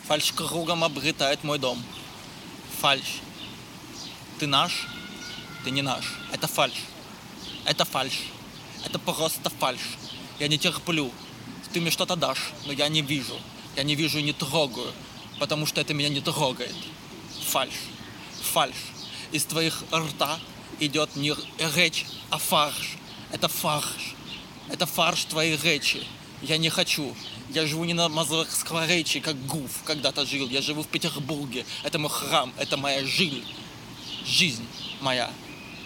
Фальш кругом обретает мой дом. Фальш. Ты наш, ты не наш. Это фальш. Это фальш. Это просто фальш. Я не терплю. Ты мне что-то дашь, но я не вижу. Я не вижу и не трогаю, потому что это меня не трогает. Фальш. Фальш. Из твоих рта идет не речь, а фарш. Это фарш. Это фарш твоей речи. Я не хочу. Я живу не на Мазовского речи, как Гуф когда-то жил. Я живу в Петербурге. Это мой храм, это моя жизнь. Жизнь моя.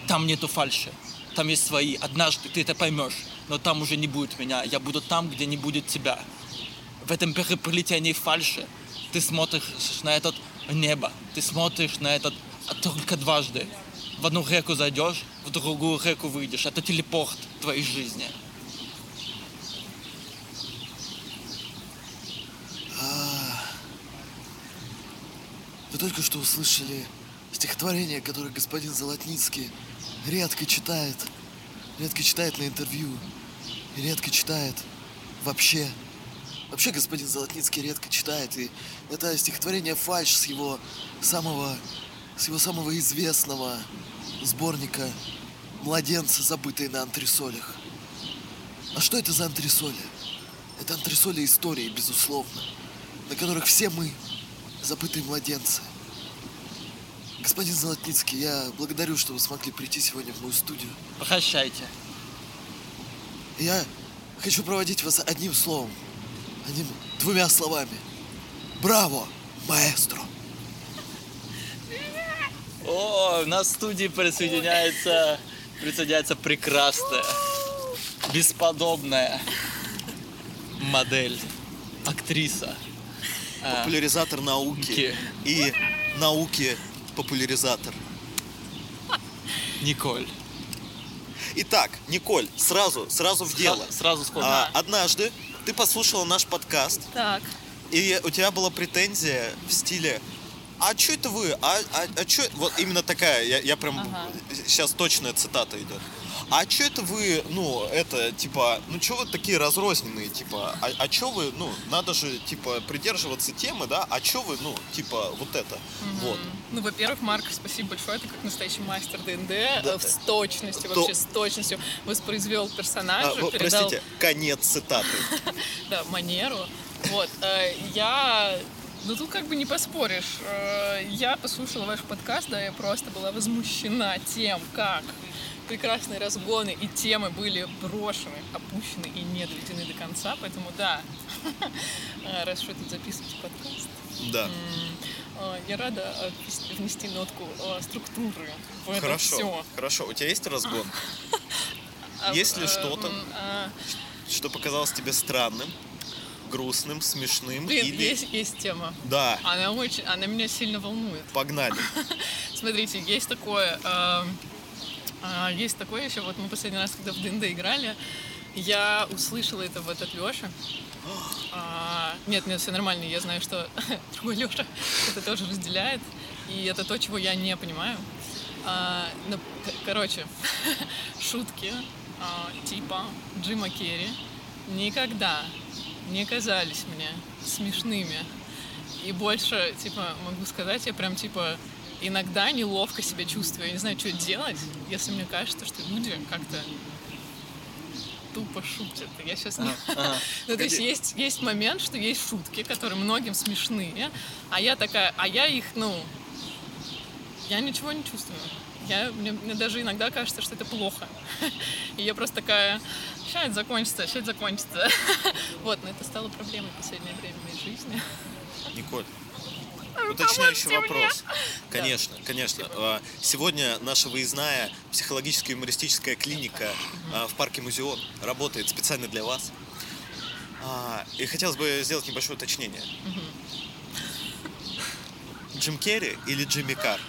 Там нету фальши. Там есть свои. Однажды ты это поймешь. Но там уже не будет меня. Я буду там, где не будет тебя. В этом переплетении фальши ты смотришь на этот небо. Ты смотришь на этот только дважды. В одну реку зайдешь, в другую реку выйдешь. Это телепорт твоей жизни. Вы только что услышали стихотворение, которое господин Золотницкий редко читает. Редко читает на интервью. И редко читает вообще. Вообще господин Золотницкий редко читает. И это стихотворение фальш с его самого, с его самого известного сборника «Младенцы, забытые на антресолях». А что это за антресоли? Это антресоли истории, безусловно, на которых все мы, забытые младенцы. Господин Золотницкий, я благодарю, что вы смогли прийти сегодня в мою студию. Прощайте. Я хочу проводить вас одним словом, одним, двумя словами. Браво, маэстро! О, у нас в студии присоединяется, присоединяется прекрасная, бесподобная модель, актриса. а, Популяризатор науки Науки. и науки популяризатор. Николь. Итак, Николь, сразу, сразу в дело. Сразу сходу. А, однажды ты послушала наш подкаст, Так, и у тебя была претензия в стиле а что это вы? А, а, а чё... Вот именно такая, я, я прям... Ага. Сейчас точная цитата идет. А что это вы, ну, это, типа, ну, что вы такие разрозненные, типа, а, а что вы, ну, надо же, типа, придерживаться темы, да, а что вы, ну, типа, вот это, вот. ну, во-первых, Марк, спасибо большое, ты как настоящий мастер ДНД Да. э, с точностью, То- вообще с точностью воспроизвел А, персонажа, вот, передал простите, конец цитаты. *laughs* да, манеру. Вот, э, я, ну тут как бы не поспоришь. Э, Я послушала ваш подкаст, да, я просто была возмущена тем, как прекрасные разгоны и темы были брошены, опущены и не доведены до конца, поэтому да, *laughs* э, раз что тут записывать подкаст, Да. Э, Я рада внести нотку структуры в это Хорошо, все. хорошо. У тебя есть разгон? *laughs* Есть ли что-то? а, Что показалось тебе странным, грустным, смешным? Блин, или... есть, есть тема. Да, Она очень, она меня сильно волнует. погнали. *laughs* Смотрите, есть такое, эм, а, есть такое еще, вот мы последний раз, когда в ДНД играли, я услышала это вот от Леши. А, нет, нет, все нормально, я знаю, что *laughs* другой Леша это тоже разделяет, и это то, чего я не понимаю. А, ну, короче, *laughs* шутки а, типа Джима Керри никогда не казались мне смешными. И больше, типа, могу сказать, я прям, типа, иногда неловко себя чувствую. Я не знаю, что делать, если мне кажется, что люди как-то тупо шутят. Я сейчас не... Ага. *laughs* Ну, то есть есть, есть момент, что есть шутки, которые многим смешные, а я такая, а я их, ну, я ничего не чувствую. Я, мне, мне даже иногда кажется, что это плохо. *laughs* И я просто такая, сейчас это закончится, сейчас это закончится. *laughs* Вот, но это стало проблемой в последнее время в моей жизни. Николь, уточняющий Помогите мне. вопрос. *laughs* Конечно, конечно. А, Сегодня наша выездная психологическая юмористическая клиника а, в парке Музеон работает специально для вас. А, И хотелось бы сделать небольшое уточнение. Джим Керри или Джимми Карр?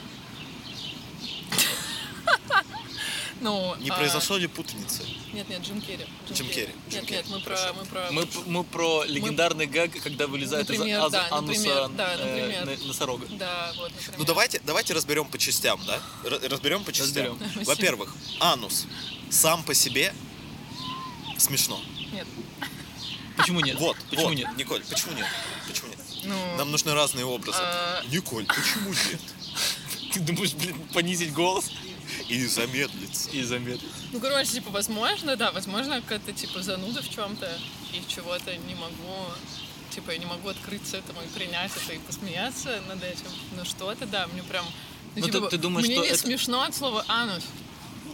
Ну, Не а, произошло ли путаницы? Нет, нет, Джим Керри. Джим Керри, Джим Нет, Керри, нет, мы про, хорошо. мы про. Мы, мы про легендарный гэг, когда вылезает Например, из да, ануса например, да, э, например. носорога. Да, вот, например. Ну давайте, давайте разберем по частям, да? Разберем по частям. Разберем. Во-первых, анус сам по себе смешно. Нет. Почему нет? Вот, Почему вот, нет? Николь, почему нет? Почему нет? Ну, Нам нужны разные образы. А. Николь, почему нет? Ты думаешь, блин, понизить голос И замедлиться. и замедлить? ну, короче, типа, возможно, да, возможно, какая-то, типа, зануда в чем-то, и чего-то не могу, типа, я не могу открыться этому и принять это, и посмеяться над этим. Но что-то, да, мне прям... Ну, типа, ты- ты думаешь, мне что не это- смешно от слова «анус».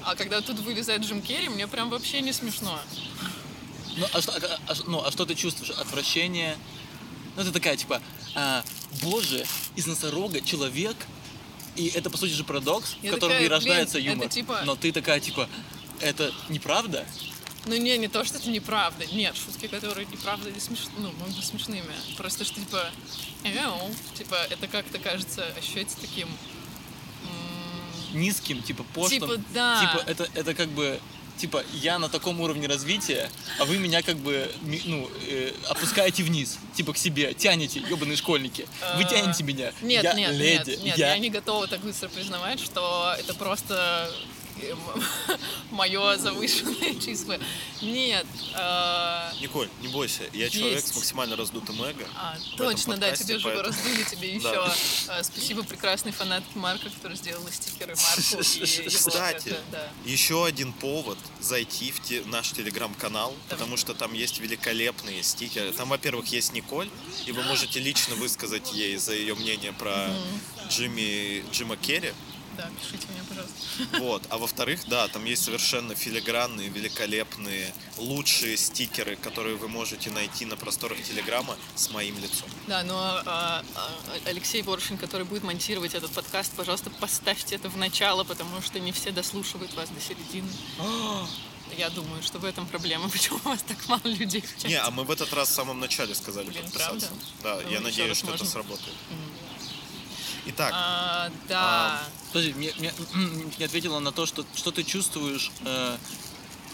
А когда тут вылезает Джим Керри, мне прям вообще не смешно. Ну а, что, а- а- ну, а что ты чувствуешь? Отвращение? Ну, это такая, типа, а, боже, из носорога человек, и это, по сути же, парадокс, в Я котором такая, и рождается блин, юмор. типа- Но ты такая, типа, это неправда? Ну не, не то, что это неправда. Нет, шутки, которые неправда или смеш... ну, могут быть смешными. Просто что типа, эу, типа, это как-то кажется ощущается таким. м, Низким, типа, пошлым. Типа, да. Типа, это, это как бы, типа, я на таком уровне развития, а вы меня как бы, ну, э, опускаете вниз, типа, к себе, тянете, ебаные школьники. Вы А, тянете меня. Нет, я нет, леди, нет, нет, я... я не готова так быстро признавать, что это просто *laughs* мое завышенное *laughs* число. Нет. а, Николь, не бойся, я человек с максимально раздутым эго. а, точно, да, тебе же поэтому- раздули, тебе *laughs* еще а, спасибо прекрасной фанатке Марка, которая сделала стикеры Марку Кстати, еще один повод зайти в наш телеграм-канал, потому что там есть великолепные стикеры. Там, во-первых, есть Николь, и вы можете лично высказать ей за ее мнение про Джимми, Джима Керри. Да, пишите мне, пожалуйста. *laughs* Вот. А во-вторых, да, там есть совершенно филигранные, великолепные, лучшие стикеры, которые вы можете найти на просторах Телеграма с моим лицом. Да, но а, а, Алексей Воршин, который будет монтировать этот подкаст, пожалуйста, поставьте это в начало, потому что не все дослушивают вас до середины. *gasps* Я думаю, что в этом проблема, *laughs* почему у вас так мало людей в чате. Не, а мы в этот раз в самом начале сказали Блин, подписаться. правда? Да, Ну, я еще надеюсь, что можно. это сработает. Итак, А, да. Подожди, мне, мне- *clears throat* не ответила на то, что, что ты чувствуешь, э,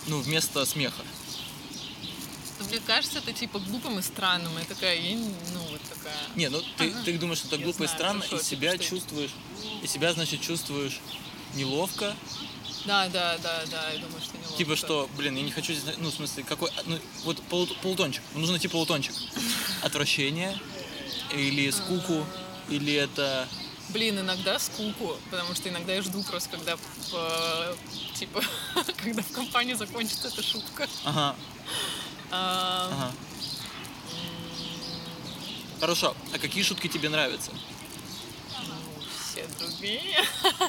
ну, вместо смеха. Мне кажется, это типа глупым и странным. Я такая, я ну вот такая. Не, ну ты, Ага. ты думаешь, что это Я глупо и знаю, странно, хорошо, и типа, себя что- чувствуешь, и себя, значит, чувствуешь неловко, Да, да, да, да, я думаю, что не типа что, блин, я не хочу, здесь, ну, в смысле, какой, ну, вот полу- полутончик, нужно найти полутончик. *laughs* Отвращение, или скуку, или это... Блин, иногда скуку, потому что иногда я жду просто, когда в, типа, *laughs* когда в компании закончится эта шутка. Ага, А, ага. Хорошо, а какие шутки тебе нравятся? ну, все другие.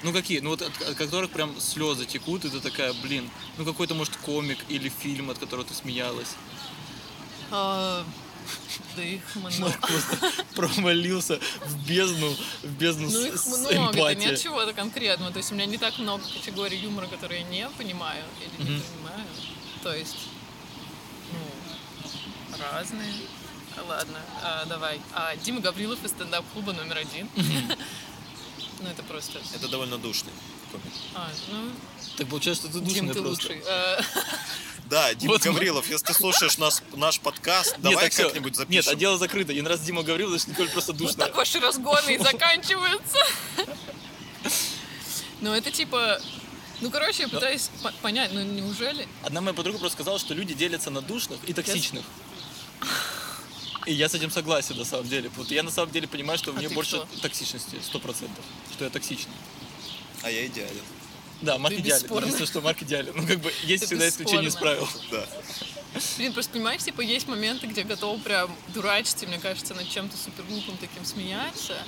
Ну какие? Ну вот от, от которых прям слезы текут, и ты такая, блин, ну какой-то, может, комик или фильм, от которого ты смеялась. А, Да их много. Марк просто провалился в бездну, в бездну Ну их много, эмпатии. нет чего-то конкретного. То есть у меня не так много категорий юмора, которые я не понимаю или не понимаю. То есть, ну, разные. Ладно, а, давай. А, Дима Гаврилов из стендап-клуба номер один. *laughs* Ну, это просто... это довольно душный комик. А, ну, Так получается, что ты Дим, душный ты просто. лучший. А, *laughs* Да, Дима Вот мы- Гаврилов, если ты слушаешь наш, наш подкаст, Нет, давай как-нибудь запишем. Нет, а дело закрыто. И раз Дима говорил, значит Николь просто Вот душная. так ваши разгоны и *laughs* заканчиваются. Ну, это типа... Ну, короче, я пытаюсь по- понять, ну, неужели... Одна моя подруга просто сказала, что люди делятся на душных и токсичных. И я с этим согласен, на самом деле. Вот я на самом деле понимаю, что А мне больше кто? токсичности, сто процентов. Что я токсичный. А я идеален. Да, Марк Ты идеален. бесспорно. Единственное, что Марк идеален. Ну, как бы, *laughs* есть Ты всегда исключение из бесспорно. правил. Да. Блин, просто понимаешь, типа, есть моменты, где готов прям дурачиться, мне кажется, над чем-то супер глупым таким смеяться,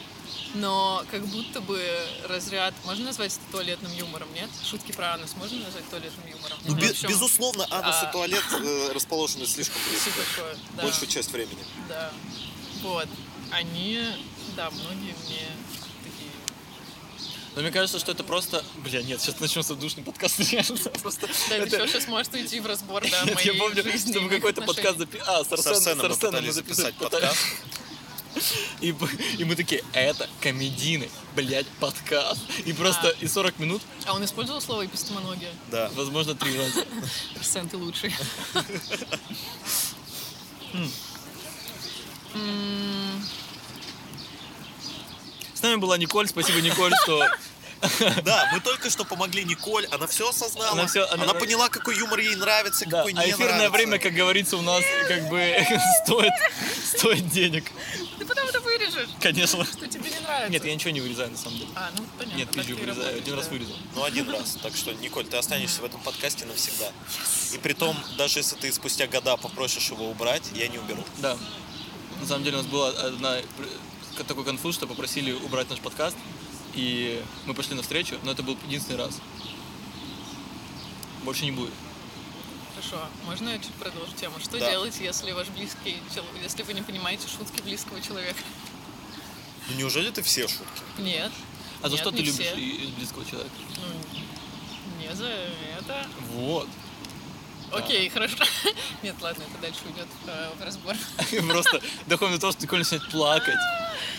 но как будто бы разряд... Можно назвать это туалетным юмором, нет? Шутки про анус можно назвать туалетным юмором? Ну, бе- общем, безусловно, анус а- и туалет *laughs* э, расположены слишком близко. такое, да, Большую часть времени. да. Вот. Они, да, многие мне. Но мне кажется, что это просто... Бля, нет, сейчас начнется душный подкаст. Просто Да, это, еще сейчас может уйти в разбор, да, Нет, моей я помню, жизни что мы какой-то подкаст запи... А, с Арсеном, с Арсеном мы записать записали. подкаст. И, и мы такие, это комедийный, блядь, подкаст. И просто и 40 минут, А он использовал слово эпистемология? Да. возможно, три раза. Арсен, ты лучший. *laughs* С нами была Николь, спасибо, Николь, что *laughs* Да, мы только что помогли Николь, она все осознала. Она Она, всё- она- поняла, какой юмор ей нравится, Да, какой а не эфирное нравится. время, как говорится, у нас как бы *laughs* стоит, стоит денег. Ты потом это вырежешь, Конечно. что тебе не нравится. Нет, я ничего не вырезаю на самом деле. А, ну понятно. Нет, пизжу вырезаю, один раз вырезал. Ну, один раз. Так что, Николь, ты останешься в этом подкасте навсегда. И при том, даже если ты спустя года попросишь его убрать, я не уберу. Да. На самом деле у нас была одна такой конфуз, что попросили убрать наш подкаст, и мы пошли навстречу, но это был единственный раз. Больше не будет. Хорошо, можно я чуть продолжу тему? Что Да. делать, если ваш близкий человек, если вы не понимаете шутки близкого человека? Ну, неужели ты все шутки? Нет. А за Нет, что ты любишь все. из близкого человека? Ну, не за это. Вот. Окей, хорошо. *laughs* Нет, ладно, это дальше уйдет э, в разбор. *laughs* Просто доходим до того, что Николь начинает плакать.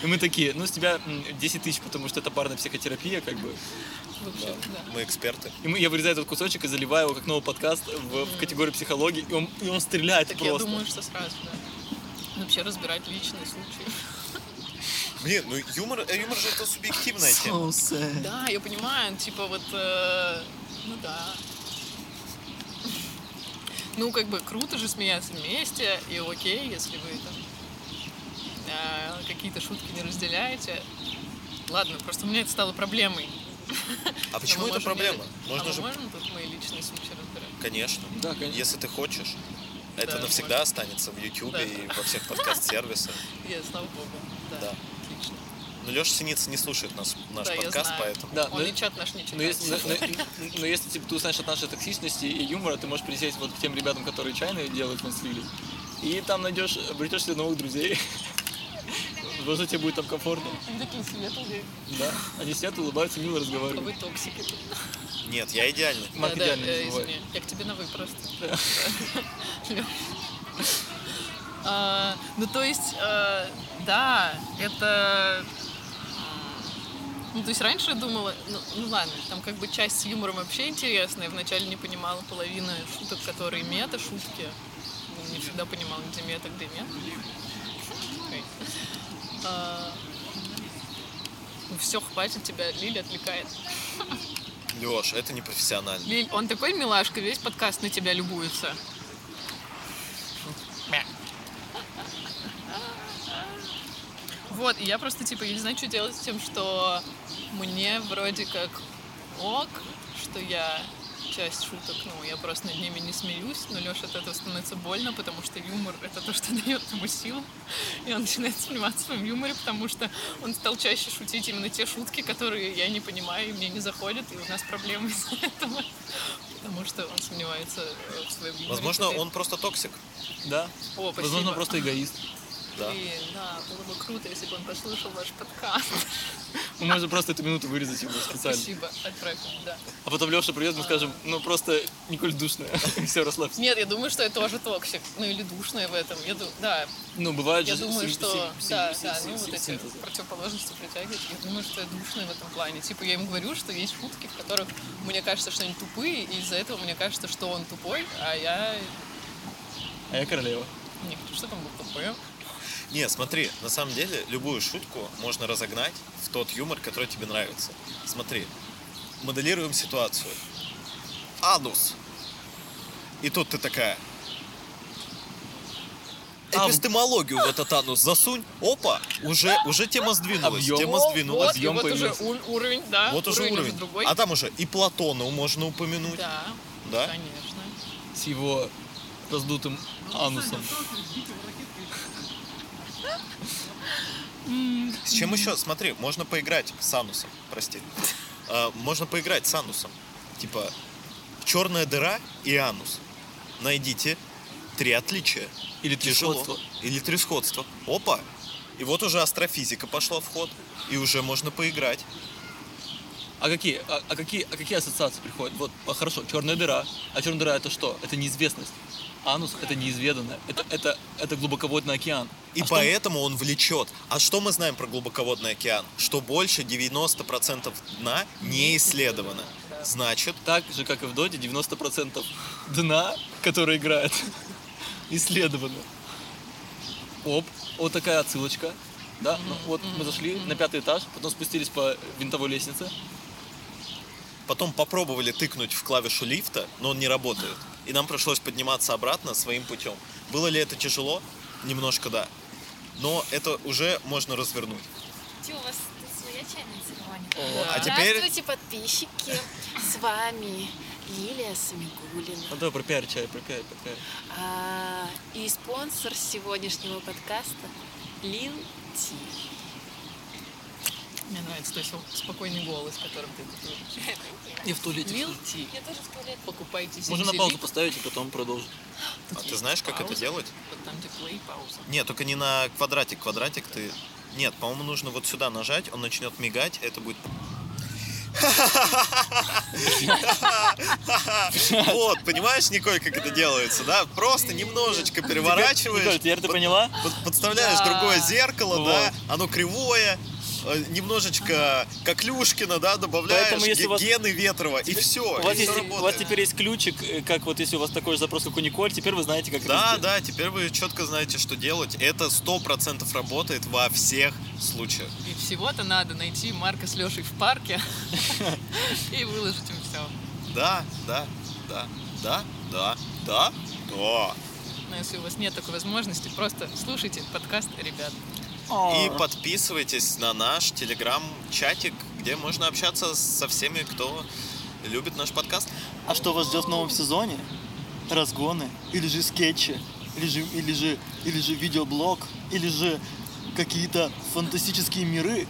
И мы такие, ну с тебя м, 10 тысяч, потому что это парная психотерапия, как бы. Вообще, да. Мы эксперты. И мы, я вырезаю этот кусочек и заливаю его как новый подкаст в, в категорию психологии, и он, и он стреляет Так просто. я думаю, что сразу, да. Вообще разбирать личные случаи. *laughs* Блин, ну юмор, э, юмор же это субъективная тема. Да, я понимаю, типа вот, э, ну да. Ну, как бы круто же смеяться вместе, и окей, если вы там э, какие-то шутки не разделяете. Ладно, просто у меня это стало проблемой. А почему это проблема? Можно а же... можем тут мои личные случаи разбирать? Конечно. Да, конечно. Если ты хочешь. Это Да, навсегда можно. останется в Ютубе Да. и во всех подкаст-сервисах. *laughs* Я, слава богу. Да. Но Леша Синица не слушает нас, наш Да, я подкаст, знаю. поэтому... Да, Он но- и чат наш не читает. Но если, но, но- но если типа, ты узнаешь от нашей токсичности и юмора, ты можешь присесть вот к тем ребятам, которые чайные делают в Монслили, и там найдешь, обретешь себе новых друзей. *laughs* Возможно, тебе будет там комфортно. Они такие светлые, Да. Они сидят, улыбаются, мило а вы разговаривают. токсики. тут. Нет, я идеальный. Марк Да, да, идеально э, извини, я к тебе на вы просто. *laughs* А, Ну, то есть, э, да, это... Ну, то есть раньше я думала, ну, ну ладно, там как бы часть с юмором вообще интересная. Я вначале не понимала половины шуток, которые мета-шутки. Не всегда понимала, где мета, где нет. А, Ну, все, хватит тебя, Лили отвлекает. Леш, это не профессионально. Лиль, он такой милашка, весь подкаст на тебя любуется. Вот, и я просто, типа, я не знаю, что делать с тем, что мне вроде как ок, что я часть шуток, ну, я просто над ними не смеюсь, но Леша от этого становится больно, потому что юмор — это то, что *laughs* дает ему сил, и он начинает сомневаться в своем юморе, потому что он стал чаще шутить именно те шутки, которые я не понимаю и мне не заходят, и у нас проблемы *laughs* из-за этого, потому что он сомневается э, в своем юморе. Возможно, он просто токсик. Да. О, спасибо. Возможно, просто эгоист. Да. Блин, да, было бы круто, если бы он послушал ваш подкаст. *laughs* Мы можем просто эту минуту вырезать его специально. Спасибо, отправь, да. А потом Леша придет, мы скажем, ну просто Николь душная. *laughs* Все, расслабься. Нет, я думаю, что я тоже токсик. Ну или душная в этом. Я ду- да, Ну, бывает я же думаю, син- что да, да, ну вот эти противоположности притягивают. Я думаю, что я душная в этом плане. Типа я ему говорю, что есть шутки, в которых мне кажется, что они тупые, и из-за этого мне кажется, что он тупой, а я А я королева. не хочу, чтобы он был тупой. Не, смотри, на самом деле любую шутку можно разогнать в тот юмор, который тебе нравится. Смотри, моделируем ситуацию. Анус. И тут ты такая. А, Эпистемологию в этот анус засунь. Опа, уже, уже тема сдвинулась. Объем. Тема вот, сдвинулась. и объем вот уже появился. у- уровень, да, Вот уже уровень, уровень. другой. А там уже и Платона можно упомянуть. Да, Да? конечно. С его раздутым анусом. С чем еще? Смотри, можно поиграть с анусом, прости. А, можно поиграть с анусом. Типа, черная дыра и анус. Найдите три отличия. Или три Тяжело. сходства. Или три сходства. Опа! И вот уже астрофизика пошла в ход. И уже можно поиграть. А какие, а, а какие, а какие ассоциации приходят? Вот, а, хорошо, черная дыра. А черная дыра это что? Это неизвестность. Анус это неизведанное. Это, это, это глубоководный океан. И А что- поэтому он влечет. А что мы знаем про глубоководный океан? Что больше 90% дна не исследовано. Значит, Так же, как и в Доте, 90% дна, которое играет, *laughs* исследовано. Оп, вот такая отсылочка. Да, ну, вот мы зашли на пятый этаж, потом спустились по винтовой лестнице. потом попробовали тыкнуть в клавишу лифта, но он не работает. И нам пришлось подниматься обратно своим путем. Было ли это тяжело? Немножко да. Но это уже можно развернуть. Тю, у вас тут своя чайная церемония. А теперь Здравствуйте, подписчики. С вами Лилия Самигулина. Давай про пиар чай, пиар, пиар. А, и спонсор сегодняшнего подкаста Лил Ти. Мне нравится, то есть спокойный голос, которым ты говоришь. *laughs* И в туалете. Я тоже в туалет. Покупайте себе Можно на паузу поставить и потом продолжить. А ты знаешь, как это делать? Вот там где play, пауза. Нет, только не на квадратик. Квадратик ты... Нет, по-моему, нужно вот сюда нажать, он начнет мигать, это будет... *laughs* Вот, понимаешь, Николь, как это делается, да? Просто немножечко Николь, переворачиваешь, теперь ты поняла? под- подставляешь другое зеркало, да, оно кривое, немножечко коклюшкина, да, добавляешь Поэтому, если вас- гены Ветрова, и все, У и вас, всё есть, у вас теперь есть ключик, э, как вот если у вас такой же запрос, как у Николь, теперь вы знаете, как Да, это да, теперь вы четко знаете, что делать. Это сто процентов работает во всех случаях. И всего-то надо найти Марка с Лешей в парке *laughs* и выложить им все. Да, да, да, да, да, да, да. Но если у вас нет такой возможности, просто слушайте подкаст ребят. И подписывайтесь на наш телеграм-чатик, где можно общаться со всеми, кто любит наш подкаст. А что вас ждет в новом сезоне? Разгоны? Или же скетчи? Или же, или же, или же видеоблог? Или же какие-то фантастические миры?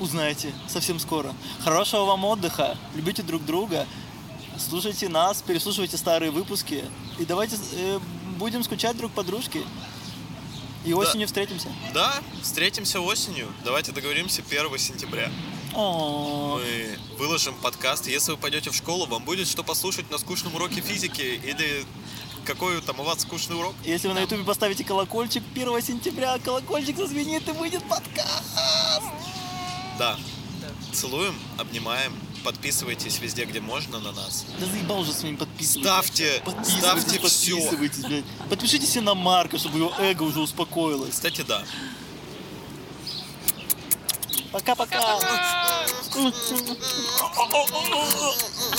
Узнаете совсем скоро. Хорошего вам отдыха, любите друг друга, слушайте нас, переслушивайте старые выпуски и давайте э, будем скучать друг по дружке. И осенью встретимся. Да, встретимся осенью. Давайте договоримся 1 сентября. О, Мы выложим подкаст. Если вы пойдете в школу, вам будет что послушать на скучном уроке физики или какой там у вас скучный урок. Если вы на ютубе поставите колокольчик 1 сентября, колокольчик зазвенит и выйдет подкаст. Да. Да. Целуем, обнимаем. Подписывайтесь везде, где можно на нас. Да заебал уже своим подписывать. Ставьте, ставьте все. Подписывайтесь, блядь. Подпишитесь на Марка, чтобы его эго уже успокоилось. Кстати, да. Пока-пока. *laughs*